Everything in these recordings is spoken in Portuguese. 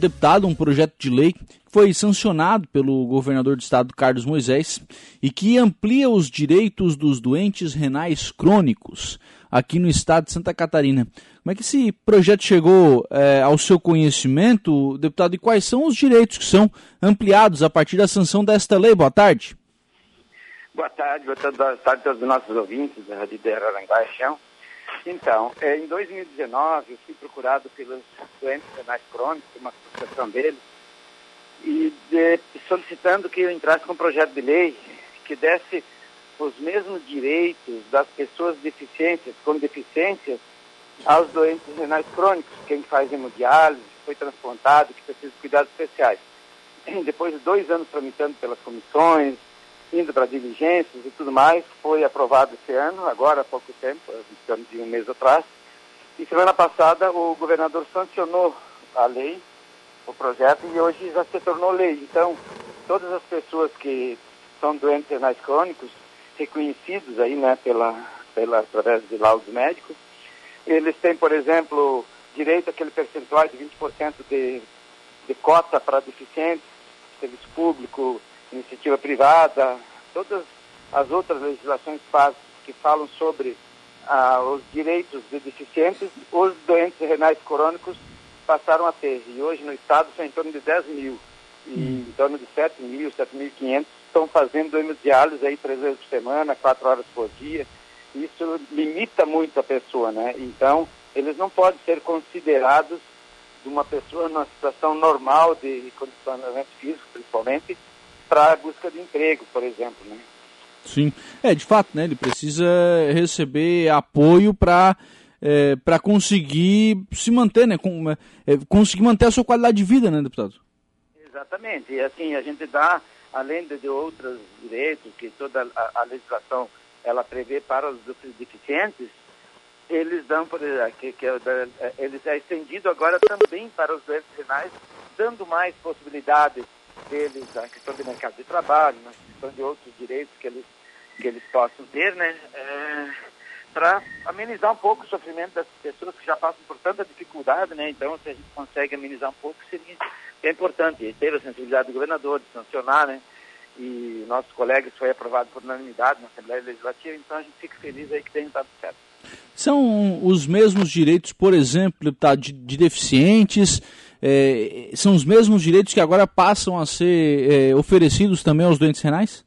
deputado um projeto de lei que foi sancionado pelo governador do estado Carlos Moisés e que amplia os direitos dos doentes renais crônicos aqui no estado de Santa Catarina. Como é que esse projeto chegou é, ao seu conhecimento, deputado, e quais são os direitos que são ampliados a partir da sanção desta lei? Boa tarde. Boa tarde, boa tarde, a todos os nossos ouvintes da Rádio de Araranguá. Então, é, em 2019, eu fui procurado pelos doentes renais crônicos, uma associação deles, e de, solicitando que eu entrasse com um projeto de lei que desse os mesmos direitos das pessoas deficientes, com deficiências, aos doentes renais crônicos, quem faz hemodiálise, foi transplantado, que precisa de cuidados especiais. Depois de dois anos tramitando pelas comissões, indo para diligências e tudo mais, foi aprovado esse ano, agora há pouco tempo, em de um mês atrás. E semana passada o governador sancionou a lei, o projeto, e hoje já se tornou lei. Então, todas as pessoas que são doentes renais crônicos, reconhecidos aí, né, pela, pela, através de laudos médicos, eles têm, por exemplo, direito àquele percentual de 20% de, de cota para deficientes, serviço público, iniciativa privada, todas as outras legislações que falam sobre ah, os direitos de deficientes, os doentes renais crônicos passaram a ter. E hoje no estado são em torno de 10 mil. E hum. em torno de 7 mil, 7.500 estão fazendo hemodiálise aí três vezes por semana, quatro horas por dia isso limita muito a pessoa, né? Então, eles não podem ser considerados de uma pessoa numa situação normal de condicionamento físico, principalmente, para a busca de emprego, por exemplo, né? Sim, é de fato, né? Ele precisa receber apoio para é, para conseguir se manter, né? Com, é, conseguir manter a sua qualidade de vida, né, deputado? Exatamente. E assim, a gente dá, além de, de outros direitos que toda a, a legislação ela prevê para os deficientes, eles dão, por que, que é, eles é estendido agora também para os doentes renais, dando mais possibilidades deles na questão do mercado de trabalho, na questão de outros direitos que eles, que eles possam ter, né? É, para amenizar um pouco o sofrimento das pessoas que já passam por tanta dificuldade, né? Então, se a gente consegue amenizar um pouco, seria é importante. E teve a sensibilidade do governador de sancionar, né? e nossos colegas foi aprovado por unanimidade na Assembleia Legislativa, então a gente fica feliz aí que tenha dado certo. São os mesmos direitos, por exemplo, tá, de, de deficientes, é, são os mesmos direitos que agora passam a ser é, oferecidos também aos doentes renais?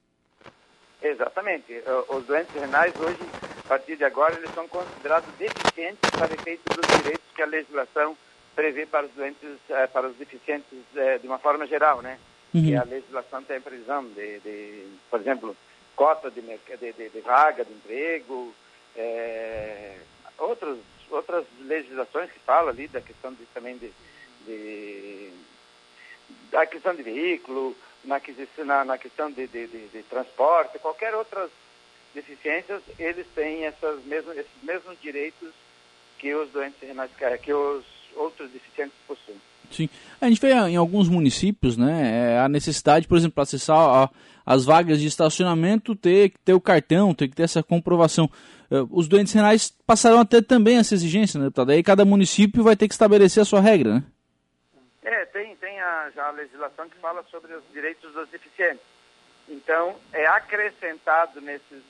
Exatamente. Os doentes renais hoje, a partir de agora, eles são considerados deficientes para efeito dos direitos que a legislação prevê para os doentes, é, para os deficientes é, de uma forma geral, né? uhum. que a legislação tem previsão de, de, por exemplo, cota de, de, de, de vaga de emprego, é, outros, outras legislações que falam ali da questão de, também de, de da questão de veículo, na, na, na questão de, de, de, de, transporte, qualquer outras deficiências, eles têm essas mesmas, esses mesmos direitos que os doentes renais, que os outros deficientes possuem. Sim. A gente vê em alguns municípios, né, é, a necessidade, por exemplo, para acessar a, as vagas de estacionamento, ter que ter o cartão, ter que ter essa comprovação. É, os doentes renais passaram a ter também essa exigência, né, deputado? Aí cada município vai ter que estabelecer a sua regra, né? É, tem, tem a, já a legislação que fala sobre os direitos dos deficientes. Então, é acrescentado nesses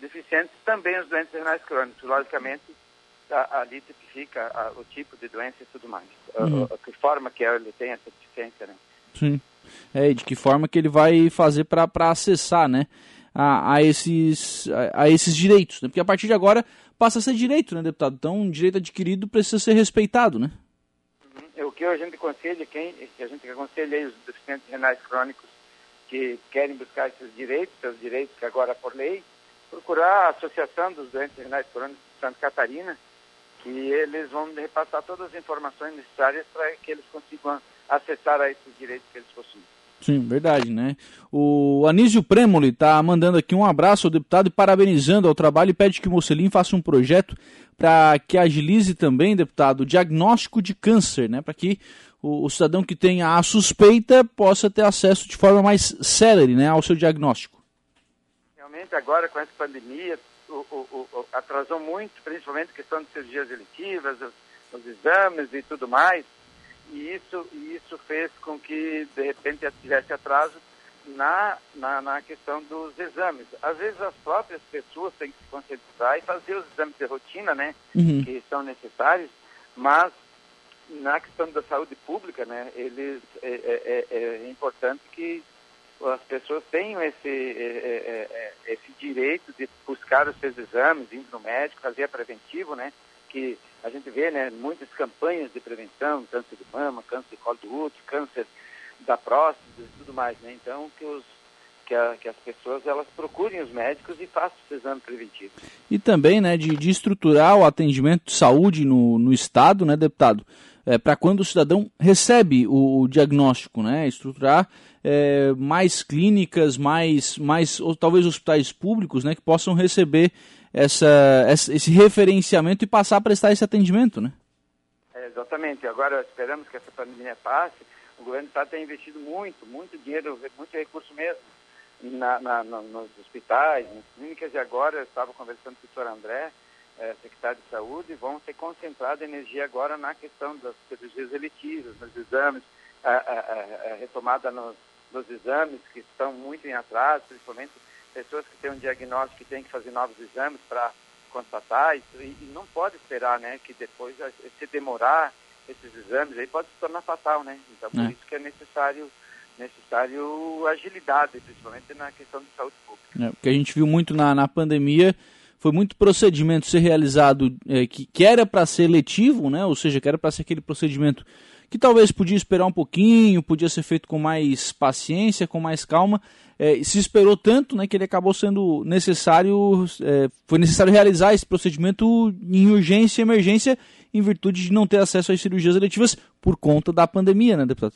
deficientes também os doentes renais crônicos. Logicamente, ali tipifica a, o tipo de doença e tudo mais. Uhum. A, a, que forma que ele tem essa deficiência, né? Sim. É, de que forma que ele vai fazer para acessar, né? A, a, esses, a, a, esses direitos, né? Porque a partir de agora passa a ser direito, né, deputado? Então, um direito adquirido precisa ser respeitado, né? Uhum. O que a gente aconselha, quem, que a gente aconselha os deficientes renais crônicos que querem buscar esses direitos, seus direitos que agora por lei, procurar a Associação dos Doentes Renais Crônicos de Santa Catarina, que eles vão repassar todas as informações necessárias para que eles consigam acessar a esses direitos que eles possuem. Sim, verdade, né? O Anísio Premoli está mandando aqui um abraço ao deputado e parabenizando ao trabalho e pede que o Mocelin faça um projeto para que agilize também, deputado, o diagnóstico de câncer, né? Para que o, o, cidadão que tenha a suspeita possa ter acesso de forma mais célere né, ao seu diagnóstico. Realmente agora com essa pandemia, o, o, atrasou muito, principalmente a questão de cirurgias eletivas, os, os, exames e tudo mais. E isso, e isso fez com que, de repente, tivesse atraso na, na, na, questão dos exames. Às vezes as próprias pessoas têm que se concentrar e fazer os exames de rotina, né, uhum. que são necessários, mas na questão da saúde pública, né, eles, é, é, é, é importante que as pessoas tenham esse, é, é, esse direito de buscar os seus exames, indo no médico, fazer a preventivo, né, que a gente vê, né, muitas campanhas de prevenção, câncer de mama, câncer de colo do útero, câncer da próstata e tudo mais, né? Então, que, os, que, a, que as pessoas elas procurem os médicos e façam esse exame preventivo. E também, né, de, de estruturar o atendimento de saúde no, no Estado, né, deputado? É, para quando o cidadão recebe o, o diagnóstico, né? Estruturar é, mais clínicas, mais, mais ou talvez hospitais públicos, né, que possam receber essa, esse referenciamento e passar a prestar esse atendimento, né? É, exatamente. Agora esperamos que essa pandemia passe o governo estado tem investido muito, muito dinheiro, muito recurso mesmo na, na, na, nos hospitais, nas clínicas, e agora eu estava conversando com o doutor André, é, secretário de saúde, vão ter concentrado energia agora na questão das cirurgias eletivas, nos exames, a, a, a retomada nos, nos, exames que estão muito em atraso, principalmente pessoas que têm um diagnóstico que têm que fazer novos exames para constatar, e, e não pode esperar né, que depois, se demorar, esses exames aí pode se tornar fatal, né? Então, por é. isso que é necessário necessário agilidade, principalmente na questão de saúde pública. É, o que a gente viu muito na, na pandemia foi muito procedimento ser realizado é, que, que era para ser letivo, né? ou seja, que era para ser aquele procedimento que talvez podia esperar um pouquinho, podia ser feito com mais paciência, com mais calma, é, se esperou tanto né, que ele acabou sendo necessário, é, foi necessário realizar esse procedimento em urgência e emergência em virtude de não ter acesso às cirurgias eletivas por conta da pandemia, né, deputado?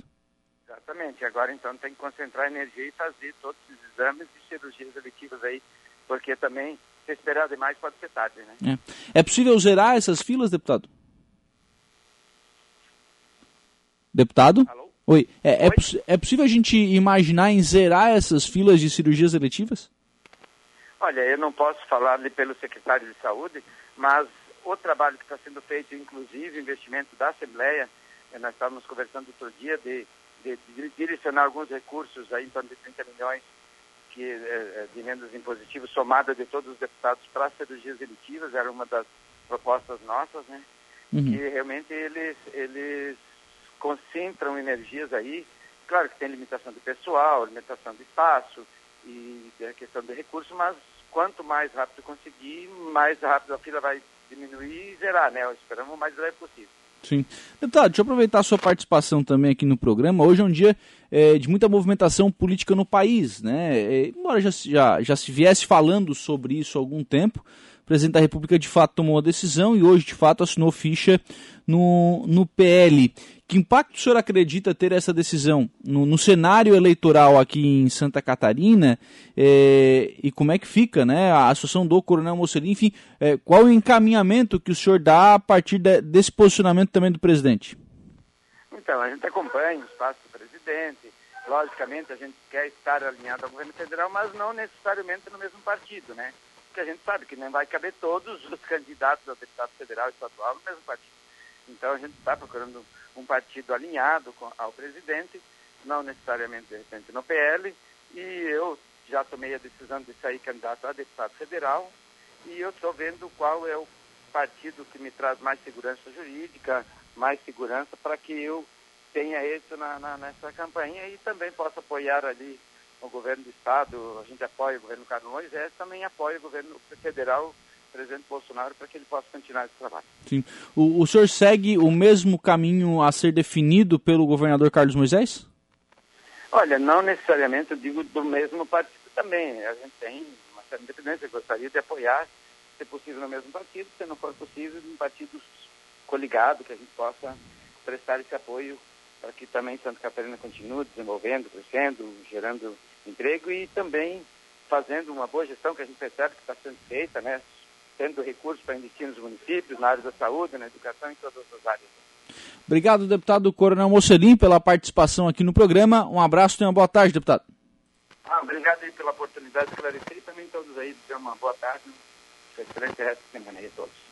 Exatamente. Agora, então, tem que concentrar energia e fazer todos os exames e cirurgias eletivas aí, porque também, se esperar demais, pode ser tarde, né? É, é possível zerar essas filas, deputado? Deputado? Alô? Oi. É, é? É, possível a gente imaginar em zerar essas filas de cirurgias eletivas? Olha, eu não posso falar pelo secretário de saúde, mas o trabalho que está sendo feito, inclusive investimento da Assembleia, eh, nós estávamos conversando outro dia de, de, de direcionar alguns recursos, aí, em torno de 30 milhões que, eh, de emendas impositivas, somada de todos os deputados para cirurgias elitivas, era uma das propostas nossas, né? Uhum. Que realmente eles, eles concentram energias aí, claro que tem limitação de pessoal, limitação de espaço e a questão de recursos, mas quanto mais rápido conseguir, mais rápido a fila vai diminuir e zerar, né? Esperamos o mais breve possível. Sim. Deputado, deixa eu aproveitar a sua participação também aqui no programa. Hoje é um dia é, de muita movimentação política no país, né? É, embora já, já, já se viesse falando sobre isso há algum tempo, o presidente da República de fato tomou a decisão e hoje de fato assinou ficha no, no PL. Que impacto o senhor acredita ter essa decisão no, no cenário eleitoral aqui em Santa Catarina é, e como é que fica né, a associação do Coronel Mocelin? Enfim, é, qual o encaminhamento que o senhor dá a partir de, desse posicionamento também do presidente? Então, a gente acompanha o espaço do presidente. Logicamente, a gente quer estar alinhado ao governo federal, mas não necessariamente no mesmo partido, né? Porque a gente sabe que não vai caber todos os candidatos a deputado federal e estadual no mesmo partido. Então, a gente está procurando um partido alinhado com, ao presidente, não necessariamente, de repente, no PL, e eu já tomei a decisão de sair candidato a deputado federal, e eu estou vendo qual é o partido que me traz mais segurança jurídica, mais segurança para que eu tenha êxito na, na, nessa campanha e também possa apoiar ali o governo do Estado, a gente apoia o governo Carlos Moisés, também apoia o governo federal presidente Bolsonaro para que ele possa continuar esse trabalho. Sim. O, o senhor segue o mesmo caminho a ser definido pelo governador Carlos Moisés? Olha, não necessariamente eu digo do mesmo partido também. A gente tem uma certa independência. Gostaria de apoiar, se possível, no mesmo partido, se não for possível, um partido coligado, que a gente possa prestar esse apoio para que também Santa Catarina continue desenvolvendo, crescendo, gerando emprego e também fazendo uma boa gestão que a gente percebe que está sendo feita, né? Tendo recursos para investir nos municípios, na área da saúde, na educação, em todas as áreas. Obrigado, deputado Coronel Mocelim, pela participação aqui no programa. Um abraço e uma boa tarde, deputado. Ah, obrigado aí pela oportunidade de esclarecer e também todos aí, uma boa tarde. Excelente resto de semana aí a todos.